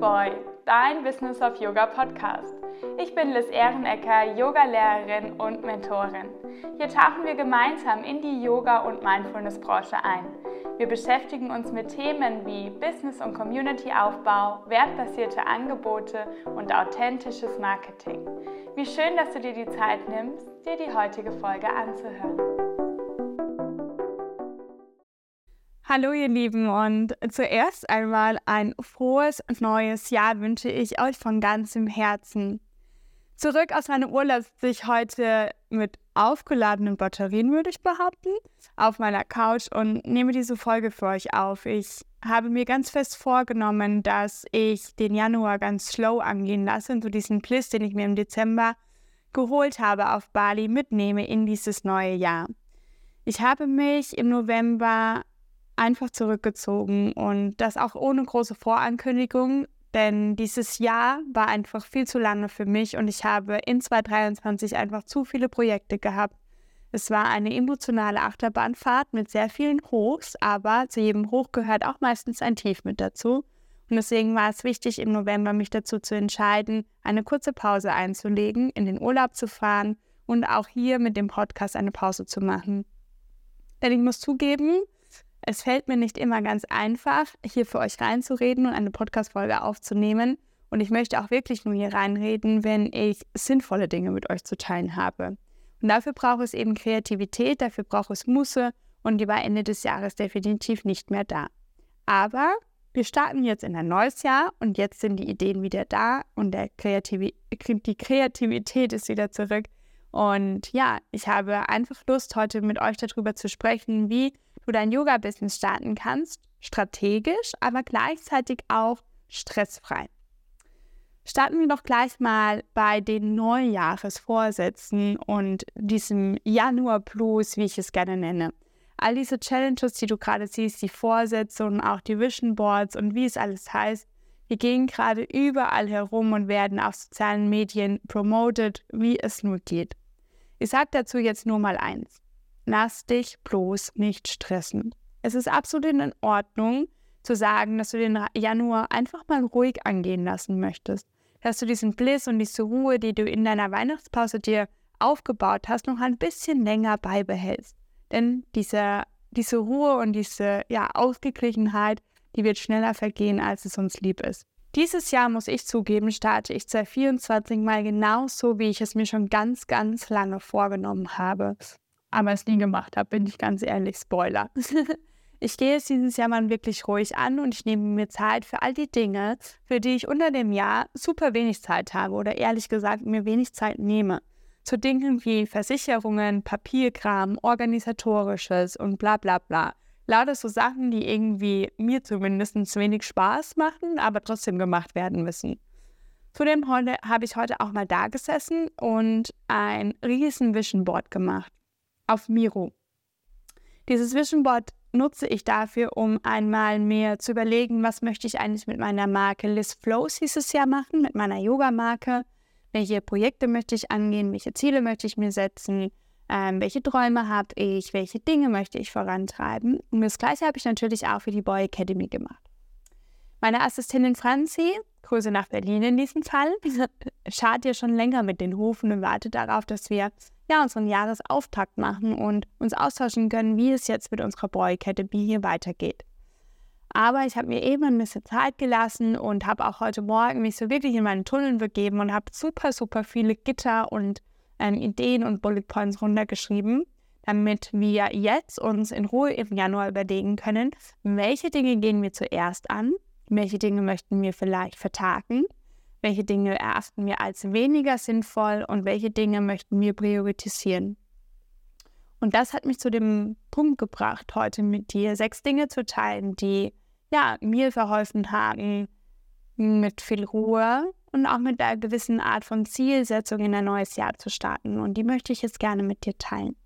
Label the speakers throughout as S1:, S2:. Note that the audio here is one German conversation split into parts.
S1: Boy, dein Business of Yoga Podcast. Ich bin Liz Ehrenecker, Yogalehrerin und Mentorin. Hier tauchen wir gemeinsam in die Yoga- und Mindfulness-Branche ein. Wir beschäftigen uns mit Themen wie Business- und Community-Aufbau, wertbasierte Angebote und authentisches Marketing. Wie schön, dass du dir die Zeit nimmst, dir die heutige Folge anzuhören. Hallo ihr Lieben und zuerst einmal ein frohes neues Jahr wünsche ich euch von ganzem Herzen. Zurück aus meinem Urlaub sitze ich heute mit aufgeladenen Batterien, würde ich behaupten, auf meiner Couch und nehme diese Folge für euch auf. Ich habe mir ganz fest vorgenommen, dass ich den Januar ganz slow angehen lasse und so diesen Bliss, den ich mir im Dezember geholt habe auf Bali, mitnehme in dieses neue Jahr. Ich habe mich im November einfach zurückgezogen und das auch ohne große Vorankündigung, denn dieses Jahr war einfach viel zu lange für mich und ich habe in 2023 einfach zu viele Projekte gehabt. Es war eine emotionale Achterbahnfahrt mit sehr vielen Hochs, aber zu jedem Hoch gehört auch meistens ein Tief mit dazu. Und deswegen war es wichtig, im November mich dazu zu entscheiden, eine kurze Pause einzulegen, in den Urlaub zu fahren und auch hier mit dem Podcast eine Pause zu machen. Denn ich muss zugeben, es fällt mir nicht immer ganz einfach, hier für euch reinzureden und eine Podcast-Folge aufzunehmen. Und ich möchte auch wirklich nur hier reinreden, wenn ich sinnvolle Dinge mit euch zu teilen habe. Und dafür braucht es eben Kreativität, dafür braucht es Musse und die war Ende des Jahres definitiv nicht mehr da. Aber wir starten jetzt in ein neues Jahr und jetzt sind die Ideen wieder da und Kreativ die Kreativität ist wieder zurück. Und ja, ich habe einfach Lust, heute mit euch darüber zu sprechen, wie du dein Yoga-Business starten kannst, strategisch, aber gleichzeitig auch stressfrei. Starten wir doch gleich mal bei den Neujahresvorsätzen und diesem Januar Plus, wie ich es gerne nenne. All diese Challenges, die du gerade siehst, die Vorsätze und auch die Vision Boards und wie es alles heißt, wir gehen gerade überall herum und werden auf sozialen Medien promoted, wie es nur geht. Ich sage dazu jetzt nur mal eins. Lass dich bloß nicht stressen. Es ist absolut in Ordnung zu sagen, dass du den Januar einfach mal ruhig angehen lassen möchtest. Dass du diesen Bliss und diese Ruhe, die du in deiner Weihnachtspause dir aufgebaut hast, noch ein bisschen länger beibehältst. Denn diese, diese Ruhe und diese ja, Ausgeglichenheit, die wird schneller vergehen, als es uns lieb ist. Dieses Jahr, muss ich zugeben, starte ich 2024 mal genauso, wie ich es mir schon ganz, ganz lange vorgenommen habe aber es nie gemacht habe, bin ich ganz ehrlich, Spoiler. ich gehe es dieses Jahr mal wirklich ruhig an und ich nehme mir Zeit für all die Dinge, für die ich unter dem Jahr super wenig Zeit habe oder ehrlich gesagt mir wenig Zeit nehme. Zu Dingen wie Versicherungen, Papierkram, organisatorisches und bla bla bla. Lauter so Sachen, die irgendwie mir zumindest wenig Spaß machen, aber trotzdem gemacht werden müssen. Zudem habe ich heute auch mal da gesessen und ein riesen Vision Board gemacht auf Miro. Dieses Vision Board nutze ich dafür, um einmal mehr zu überlegen, was möchte ich eigentlich mit meiner Marke Liz Flows dieses Jahr machen, mit meiner Yoga-Marke. Welche Projekte möchte ich angehen, welche Ziele möchte ich mir setzen, ähm, welche Träume habe ich, welche Dinge möchte ich vorantreiben. Und das gleiche habe ich natürlich auch für die Boy Academy gemacht. Meine Assistentin Franzi, Grüße nach Berlin in diesem Fall, schart ja schon länger mit den Hufen und wartet darauf, dass wir ja, unseren Jahresauftakt machen und uns austauschen können, wie es jetzt mit unserer Boy Academy hier weitergeht. Aber ich habe mir eben ein bisschen Zeit gelassen und habe auch heute Morgen mich so wirklich in meinen Tunneln begeben und habe super, super viele Gitter und ähm, Ideen und Bullet Points runtergeschrieben, damit wir jetzt uns in Ruhe im Januar überlegen können, welche Dinge gehen wir zuerst an, welche Dinge möchten wir vielleicht vertagen welche Dinge erachten wir als weniger sinnvoll und welche Dinge möchten wir priorisieren. Und das hat mich zu dem Punkt gebracht, heute mit dir sechs Dinge zu teilen, die ja, mir verholfen haben, mit viel Ruhe und auch mit einer gewissen Art von Zielsetzung in ein neues Jahr zu starten. Und die möchte ich jetzt gerne mit dir teilen.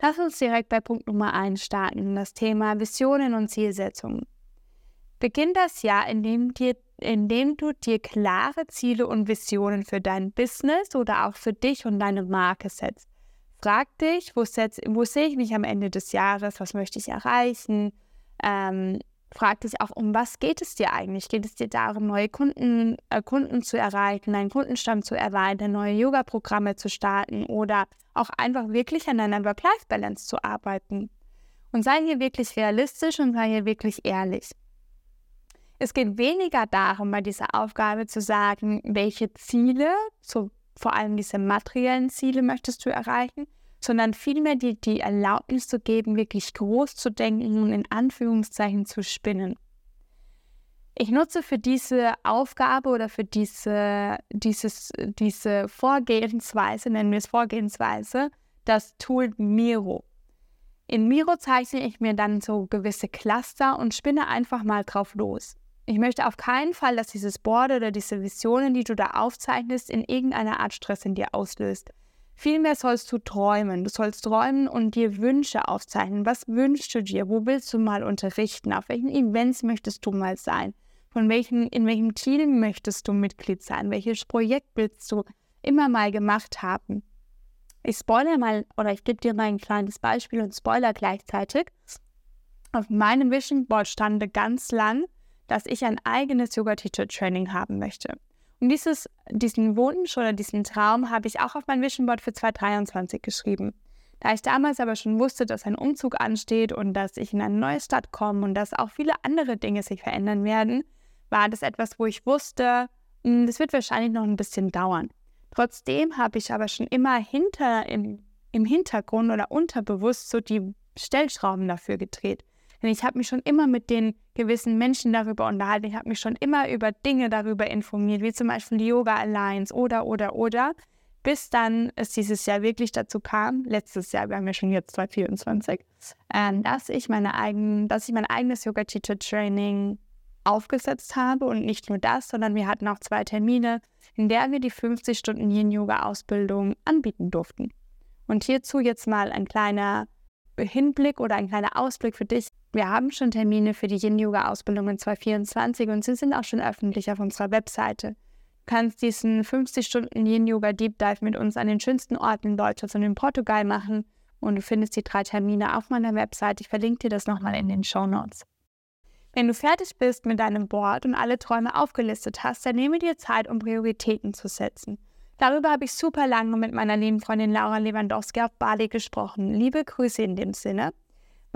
S1: Lass uns direkt bei Punkt Nummer 1 starten, das Thema Visionen und Zielsetzungen. Beginn das Jahr, indem, dir, indem du dir klare Ziele und Visionen für dein Business oder auch für dich und deine Marke setzt. Frag dich, wo, setz, wo sehe ich mich am Ende des Jahres, was möchte ich erreichen, ähm, frag dich auch, um was geht es dir eigentlich? Geht es dir darum, neue Kunden, äh, Kunden zu erreichen, deinen Kundenstamm zu erweitern, neue Yoga-Programme zu starten oder auch einfach wirklich an deiner Work-Life-Balance zu arbeiten? Und sei hier wirklich realistisch und sei hier wirklich ehrlich. Es geht weniger darum, bei dieser Aufgabe zu sagen, welche Ziele, so vor allem diese materiellen Ziele möchtest du erreichen, sondern vielmehr dir die Erlaubnis zu geben, wirklich groß zu denken und in Anführungszeichen zu spinnen. Ich nutze für diese Aufgabe oder für diese, dieses, diese Vorgehensweise, nennen wir es Vorgehensweise, das Tool Miro. In Miro zeichne ich mir dann so gewisse Cluster und spinne einfach mal drauf los. Ich möchte auf keinen Fall, dass dieses Board oder diese Visionen, die du da aufzeichnest, in irgendeiner Art Stress in dir auslöst. Vielmehr sollst du träumen. Du sollst träumen und dir Wünsche aufzeichnen. Was wünschst du dir? Wo willst du mal unterrichten? Auf welchen Events möchtest du mal sein? Von welchen, in welchem Team möchtest du Mitglied sein? Welches Projekt willst du immer mal gemacht haben? Ich spoilere mal oder ich gebe dir mal ein kleines Beispiel und spoiler gleichzeitig. Auf meinem Vision Board stand ganz lang, dass ich ein eigenes Yoga-Teacher-Training haben möchte. Und dieses, diesen Wunsch oder diesen Traum habe ich auch auf mein Vision Board für 2023 geschrieben. Da ich damals aber schon wusste, dass ein Umzug ansteht und dass ich in eine neue Stadt komme und dass auch viele andere Dinge sich verändern werden, war das etwas, wo ich wusste, hm, das wird wahrscheinlich noch ein bisschen dauern. Trotzdem habe ich aber schon immer hinter im, im Hintergrund oder unterbewusst so die Stellschrauben dafür gedreht. Denn ich habe mich schon immer mit den gewissen Menschen darüber unterhalten. Ich habe mich schon immer über Dinge darüber informiert, wie zum Beispiel die Yoga Alliance oder, oder, oder. Bis dann es dieses Jahr wirklich dazu kam, letztes Jahr, wir haben ja schon jetzt 2024, äh, dass, ich meine eigen, dass ich mein eigenes Yoga-Teacher-Training aufgesetzt habe. Und nicht nur das, sondern wir hatten auch zwei Termine, in der wir die 50 Stunden Yin-Yoga-Ausbildung anbieten durften. Und hierzu jetzt mal ein kleiner Hinblick oder ein kleiner Ausblick für dich. Wir haben schon Termine für die Yin-Yoga-Ausbildung in 2024 und sie sind auch schon öffentlich auf unserer Webseite. Du kannst diesen 50 Stunden Yin-Yoga Deep Dive mit uns an den schönsten Orten in Deutschland und in Portugal machen und du findest die drei Termine auf meiner Webseite. Ich verlinke dir das nochmal in den Show Notes. Wenn du fertig bist mit deinem Board und alle Träume aufgelistet hast, dann nehme dir Zeit, um Prioritäten zu setzen. Darüber habe ich super lange mit meiner lieben Freundin Laura Lewandowski auf Bali gesprochen. Liebe Grüße in dem Sinne.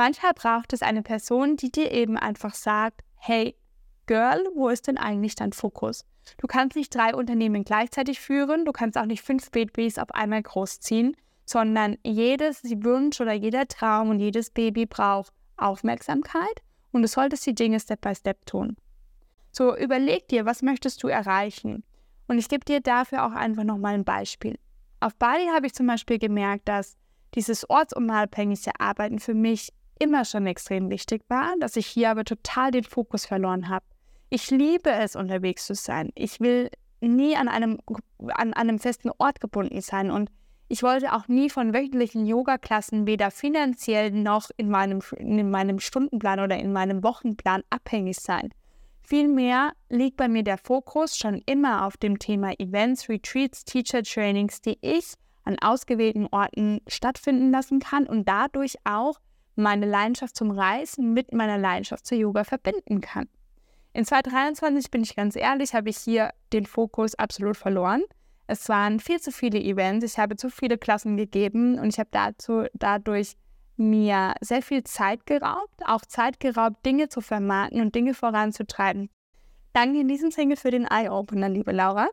S1: Manchmal braucht es eine Person, die dir eben einfach sagt, hey, Girl, wo ist denn eigentlich dein Fokus? Du kannst nicht drei Unternehmen gleichzeitig führen, du kannst auch nicht fünf Babys auf einmal großziehen, sondern jedes Wunsch oder jeder Traum und jedes Baby braucht Aufmerksamkeit und du solltest die Dinge Step by Step tun. So überleg dir, was möchtest du erreichen? Und ich gebe dir dafür auch einfach nochmal ein Beispiel. Auf Bali habe ich zum Beispiel gemerkt, dass dieses ortsunabhängige Arbeiten für mich immer schon extrem wichtig war, dass ich hier aber total den Fokus verloren habe. Ich liebe es, unterwegs zu sein. Ich will nie an einem, an einem festen Ort gebunden sein und ich wollte auch nie von wöchentlichen Yoga-Klassen weder finanziell noch in meinem, in meinem Stundenplan oder in meinem Wochenplan abhängig sein. Vielmehr liegt bei mir der Fokus schon immer auf dem Thema Events, Retreats, Teacher Trainings, die ich an ausgewählten Orten stattfinden lassen kann und dadurch auch meine Leidenschaft zum Reisen mit meiner Leidenschaft zur Yoga verbinden kann. In 2023 bin ich ganz ehrlich, habe ich hier den Fokus absolut verloren. Es waren viel zu viele Events, ich habe zu viele Klassen gegeben und ich habe dazu dadurch mir sehr viel Zeit geraubt, auch Zeit geraubt, Dinge zu vermarkten und Dinge voranzutreiben. Danke in diesem Sinne für den Eye-Opener, liebe Laura.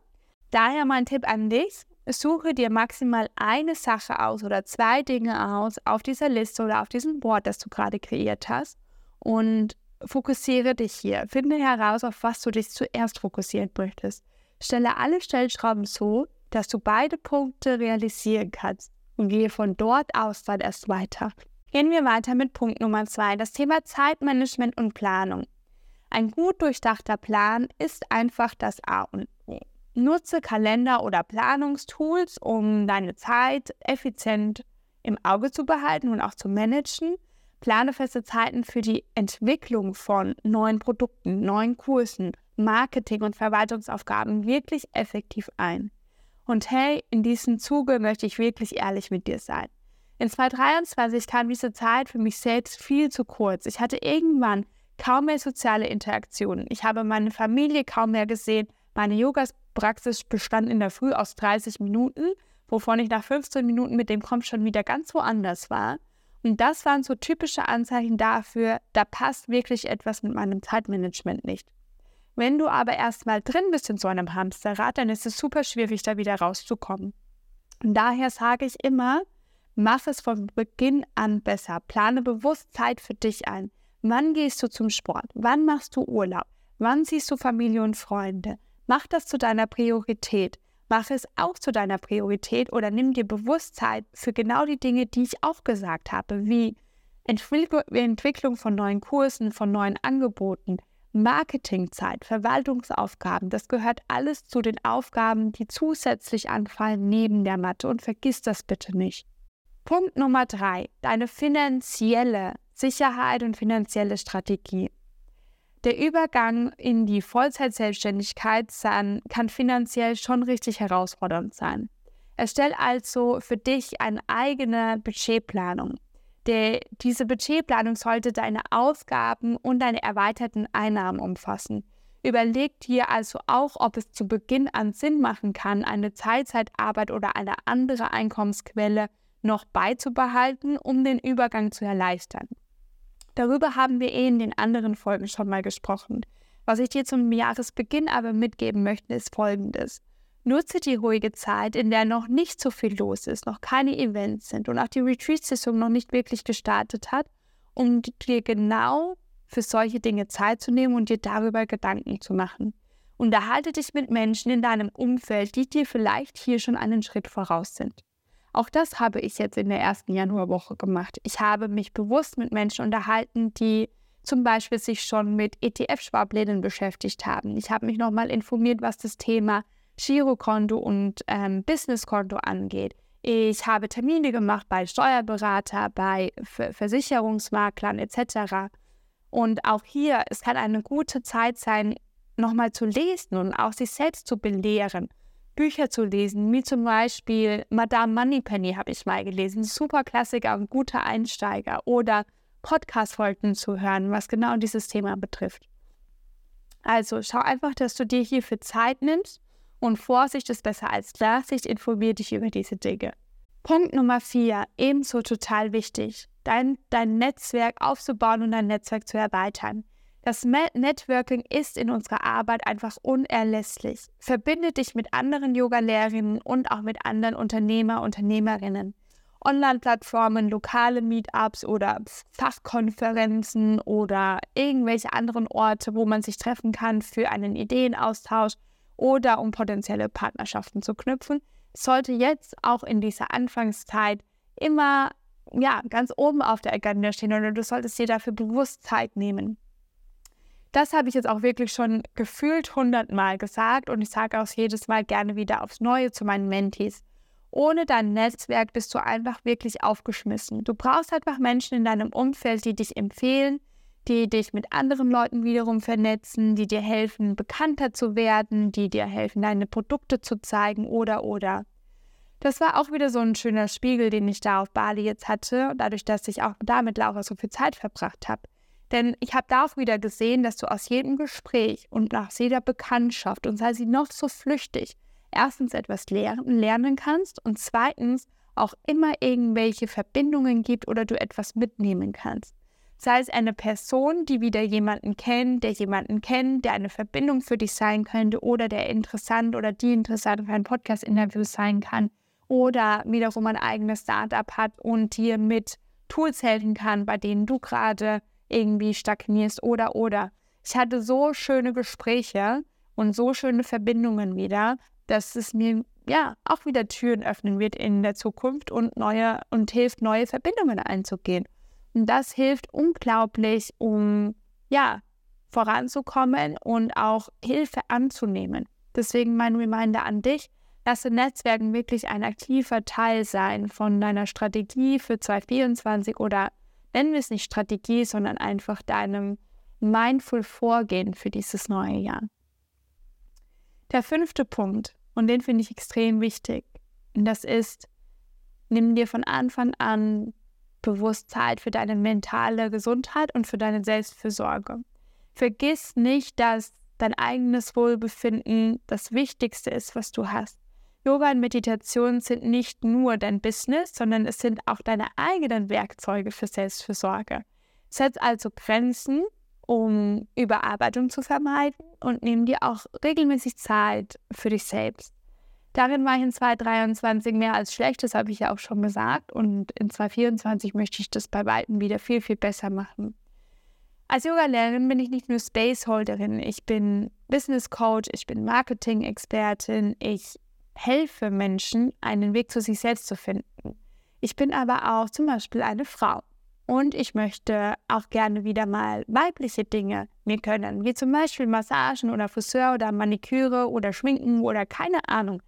S1: Daher mein Tipp an dich, suche dir maximal eine Sache aus oder zwei Dinge aus auf dieser Liste oder auf diesem Board, das du gerade kreiert hast und fokussiere dich hier. Finde heraus, auf was du dich zuerst fokussieren möchtest. Stelle alle Stellschrauben so, dass du beide Punkte realisieren kannst und gehe von dort aus dann erst weiter. Gehen wir weiter mit Punkt Nummer zwei, das Thema Zeitmanagement und Planung. Ein gut durchdachter Plan ist einfach das A und. Nutze Kalender oder Planungstools, um deine Zeit effizient im Auge zu behalten und auch zu managen. Plane feste Zeiten für die Entwicklung von neuen Produkten, neuen Kursen, Marketing und Verwaltungsaufgaben wirklich effektiv ein. Und hey, in diesem Zuge möchte ich wirklich ehrlich mit dir sein. In 2023 kam diese Zeit für mich selbst viel zu kurz. Ich hatte irgendwann kaum mehr soziale Interaktionen. Ich habe meine Familie kaum mehr gesehen. Meine Yoga-Praxis bestand in der Früh aus 30 Minuten, wovon ich nach 15 Minuten mit dem Kommt schon wieder ganz woanders war. Und das waren so typische Anzeichen dafür, da passt wirklich etwas mit meinem Zeitmanagement nicht. Wenn du aber erstmal drin bist in so einem Hamsterrad, dann ist es super schwierig, da wieder rauszukommen. Und daher sage ich immer, mach es von Beginn an besser. Plane bewusst Zeit für dich ein. Wann gehst du zum Sport? Wann machst du Urlaub? Wann siehst du Familie und Freunde? Mach das zu deiner Priorität. Mach es auch zu deiner Priorität oder nimm dir Bewusstsein für genau die Dinge, die ich auch gesagt habe, wie Entwicklung von neuen Kursen, von neuen Angeboten, Marketingzeit, Verwaltungsaufgaben. Das gehört alles zu den Aufgaben, die zusätzlich anfallen neben der Mathe und vergiss das bitte nicht. Punkt Nummer drei, deine finanzielle Sicherheit und finanzielle Strategie. Der Übergang in die Vollzeitselbstständigkeit kann finanziell schon richtig herausfordernd sein. Erstell also für dich eine eigene Budgetplanung. Der, diese Budgetplanung sollte deine Ausgaben und deine erweiterten Einnahmen umfassen. Überleg dir also auch, ob es zu Beginn an Sinn machen kann, eine Teilzeitarbeit oder eine andere Einkommensquelle noch beizubehalten, um den Übergang zu erleichtern. Darüber haben wir eh in den anderen Folgen schon mal gesprochen. Was ich dir zum Jahresbeginn aber mitgeben möchte, ist folgendes. Nutze die ruhige Zeit, in der noch nicht so viel los ist, noch keine Events sind und auch die Retreat-Saison noch nicht wirklich gestartet hat, um dir genau für solche Dinge Zeit zu nehmen und dir darüber Gedanken zu machen. Unterhalte dich mit Menschen in deinem Umfeld, die dir vielleicht hier schon einen Schritt voraus sind. Auch das habe ich jetzt in der ersten Januarwoche gemacht. Ich habe mich bewusst mit Menschen unterhalten, die zum Beispiel sich schon mit ETF-Sparplänen beschäftigt haben. Ich habe mich nochmal informiert, was das Thema Girokonto und ähm, Businesskonto angeht. Ich habe Termine gemacht bei Steuerberater, bei Ver Versicherungsmaklern etc. Und auch hier, es kann eine gute Zeit sein, nochmal zu lesen und auch sich selbst zu belehren. Bücher zu lesen, wie zum Beispiel Madame Moneypenny habe ich mal gelesen, super Klassiker und guter Einsteiger oder Podcast-Folgen zu hören, was genau dieses Thema betrifft. Also schau einfach, dass du dir hierfür Zeit nimmst und Vorsicht ist besser als Klarsicht, informier dich über diese Dinge. Punkt Nummer vier, ebenso total wichtig, dein, dein Netzwerk aufzubauen und dein Netzwerk zu erweitern. Das Networking ist in unserer Arbeit einfach unerlässlich. Verbinde dich mit anderen Yoga-Lehrerinnen und auch mit anderen Unternehmer, Unternehmerinnen. Online-Plattformen, lokale Meetups oder Fachkonferenzen oder irgendwelche anderen Orte, wo man sich treffen kann für einen Ideenaustausch oder um potenzielle Partnerschaften zu knüpfen, sollte jetzt auch in dieser Anfangszeit immer ja, ganz oben auf der Agenda stehen oder du solltest dir dafür bewusst Zeit nehmen. Das habe ich jetzt auch wirklich schon gefühlt hundertmal gesagt und ich sage auch jedes Mal gerne wieder aufs Neue zu meinen Mentees. Ohne dein Netzwerk bist du einfach wirklich aufgeschmissen. Du brauchst einfach Menschen in deinem Umfeld, die dich empfehlen, die dich mit anderen Leuten wiederum vernetzen, die dir helfen, bekannter zu werden, die dir helfen, deine Produkte zu zeigen oder oder. Das war auch wieder so ein schöner Spiegel, den ich da auf Bali jetzt hatte, dadurch, dass ich auch da mit Laura so viel Zeit verbracht habe. Denn ich habe da auch wieder gesehen, dass du aus jedem Gespräch und nach jeder Bekanntschaft, und sei sie noch so flüchtig, erstens etwas lernen, kannst und zweitens auch immer irgendwelche Verbindungen gibt oder du etwas mitnehmen kannst. Sei es eine Person, die wieder jemanden kennt, der jemanden kennt, der eine Verbindung für dich sein könnte oder der interessant oder die interessant für ein Podcast-Interview sein kann oder wiederum ein eigenes Startup hat und dir mit Tools helfen kann, bei denen du gerade irgendwie stagnierst oder oder. Ich hatte so schöne Gespräche und so schöne Verbindungen wieder, dass es mir ja auch wieder Türen öffnen wird in der Zukunft und neue und hilft, neue Verbindungen einzugehen. Und das hilft unglaublich, um ja voranzukommen und auch Hilfe anzunehmen. Deswegen mein Reminder an dich, lasse Netzwerken wirklich ein aktiver Teil sein von deiner Strategie für 2024 oder nennen wir es nicht Strategie, sondern einfach deinem mindful Vorgehen für dieses neue Jahr. Der fünfte Punkt, und den finde ich extrem wichtig, und das ist, nimm dir von Anfang an bewusst Zeit für deine mentale Gesundheit und für deine Selbstfürsorge. Vergiss nicht, dass dein eigenes Wohlbefinden das Wichtigste ist, was du hast. Yoga und Meditation sind nicht nur dein Business, sondern es sind auch deine eigenen Werkzeuge für Selbstfürsorge. Setz also Grenzen, um Überarbeitung zu vermeiden und nimm dir auch regelmäßig Zeit für dich selbst. Darin war ich in 2023 mehr als schlecht, das habe ich ja auch schon gesagt. Und in 2024 möchte ich das bei Weitem wieder viel, viel besser machen. Als Yoga-Lehrerin bin ich nicht nur Spaceholderin, ich bin Business Coach, ich bin Marketing-Expertin, ich helfe Menschen, einen Weg zu sich selbst zu finden. Ich bin aber auch zum Beispiel eine Frau. Und ich möchte auch gerne wieder mal weibliche Dinge mir können, wie zum Beispiel Massagen oder Friseur oder Maniküre oder Schminken oder keine Ahnung.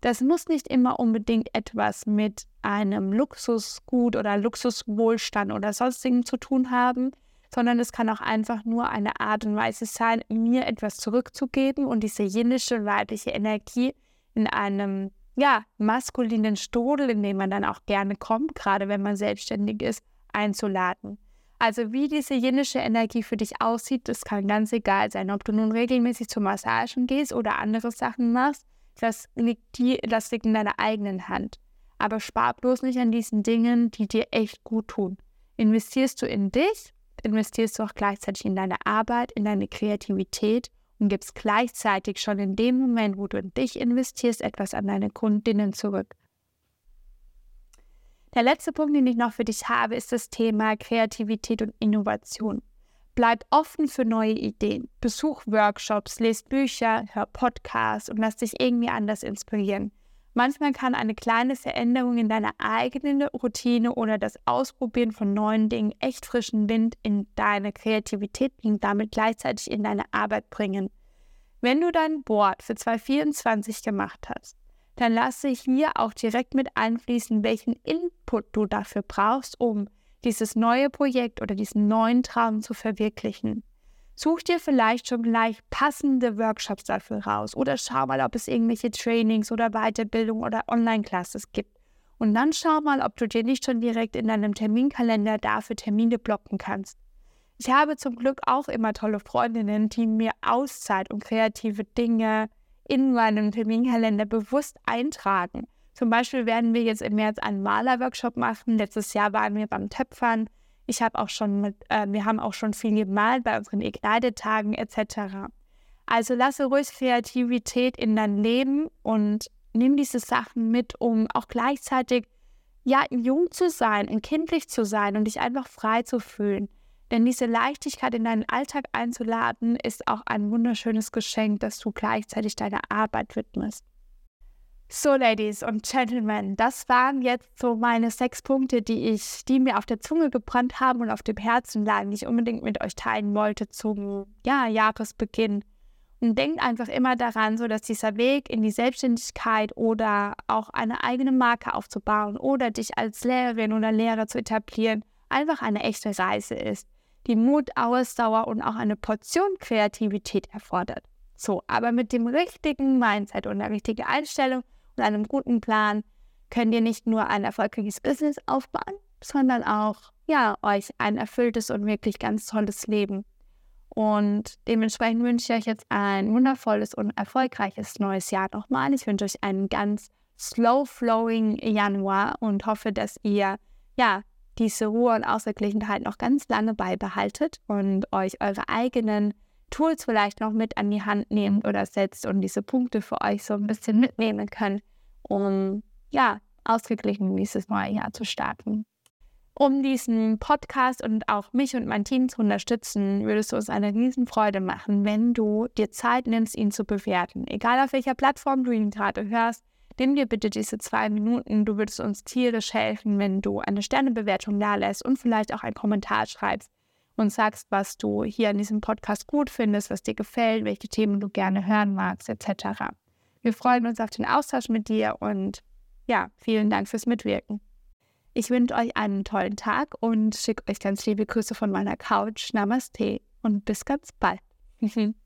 S1: Das muss nicht immer unbedingt etwas mit einem Luxusgut oder Luxuswohlstand oder sonstigem zu tun haben, sondern es kann auch einfach nur eine Art und Weise sein, mir etwas zurückzugeben und diese jenische weibliche Energie in einem ja, maskulinen Strudel, in dem man dann auch gerne kommt, gerade wenn man selbstständig ist, einzuladen. Also wie diese jenische Energie für dich aussieht, das kann ganz egal sein, ob du nun regelmäßig zu Massagen gehst oder andere Sachen machst. Das liegt, die, das liegt in deiner eigenen Hand. Aber spar bloß nicht an diesen Dingen, die dir echt gut tun. Investierst du in dich, investierst du auch gleichzeitig in deine Arbeit, in deine Kreativität und gibst gleichzeitig schon in dem Moment, wo du in dich investierst, etwas an deine Kundinnen zurück. Der letzte Punkt, den ich noch für dich habe, ist das Thema Kreativität und Innovation. Bleib offen für neue Ideen. Besuch Workshops, lest Bücher, hör Podcasts und lass dich irgendwie anders inspirieren. Manchmal kann eine kleine Veränderung in deiner eigenen Routine oder das Ausprobieren von neuen Dingen echt frischen Wind in deine Kreativität und damit gleichzeitig in deine Arbeit bringen. Wenn du dein Board für 2024 gemacht hast, dann lasse hier auch direkt mit einfließen, welchen Input du dafür brauchst, um dieses neue Projekt oder diesen neuen Traum zu verwirklichen. Such dir vielleicht schon gleich passende Workshops dafür raus oder schau mal, ob es irgendwelche Trainings oder Weiterbildung oder Online-Classes gibt. Und dann schau mal, ob du dir nicht schon direkt in deinem Terminkalender dafür Termine blocken kannst. Ich habe zum Glück auch immer tolle Freundinnen, die mir Auszeit und kreative Dinge in meinem Terminkalender bewusst eintragen. Zum Beispiel werden wir jetzt im März einen Malerworkshop machen. Letztes Jahr waren wir beim Töpfern. Ich habe auch schon mit, äh, wir haben auch schon viel gemalt bei unseren Ignite-Tagen etc. Also lasse ruhig Kreativität in dein Leben und nimm diese Sachen mit, um auch gleichzeitig ja jung zu sein und kindlich zu sein und dich einfach frei zu fühlen. Denn diese Leichtigkeit in deinen Alltag einzuladen, ist auch ein wunderschönes Geschenk, dass du gleichzeitig deiner Arbeit widmest. So, Ladies und Gentlemen, das waren jetzt so meine sechs Punkte, die ich, die mir auf der Zunge gebrannt haben und auf dem Herzen lagen, die ich unbedingt mit euch teilen wollte zum ja, Jahresbeginn. Und denkt einfach immer daran, so dass dieser Weg in die Selbstständigkeit oder auch eine eigene Marke aufzubauen oder dich als Lehrerin oder Lehrer zu etablieren, einfach eine echte Reise ist, die Mut, Ausdauer und auch eine Portion Kreativität erfordert. So, aber mit dem richtigen Mindset und der richtigen Einstellung und einem guten Plan könnt ihr nicht nur ein erfolgreiches Business aufbauen, sondern auch ja, euch ein erfülltes und wirklich ganz tolles Leben. Und dementsprechend wünsche ich euch jetzt ein wundervolles und erfolgreiches neues Jahr nochmal. Ich wünsche euch einen ganz slow-flowing Januar und hoffe, dass ihr ja diese Ruhe und Ausgeglichenheit noch ganz lange beibehaltet und euch eure eigenen Tools vielleicht noch mit an die Hand nehmt oder setzt und diese Punkte für euch so ein bisschen mitnehmen könnt, um ja, ausgeglichen dieses neue Jahr zu starten. Um diesen Podcast und auch mich und mein Team zu unterstützen, würdest du uns eine Riesenfreude machen, wenn du dir Zeit nimmst, ihn zu bewerten. Egal auf welcher Plattform du ihn gerade hörst, nimm dir bitte diese zwei Minuten. Du würdest uns tierisch helfen, wenn du eine Sternebewertung da lässt und vielleicht auch einen Kommentar schreibst und sagst, was du hier in diesem Podcast gut findest, was dir gefällt, welche Themen du gerne hören magst, etc. Wir freuen uns auf den Austausch mit dir und ja, vielen Dank fürs Mitwirken. Ich wünsche euch einen tollen Tag und schicke euch ganz liebe Grüße von meiner Couch. Namaste und bis ganz bald.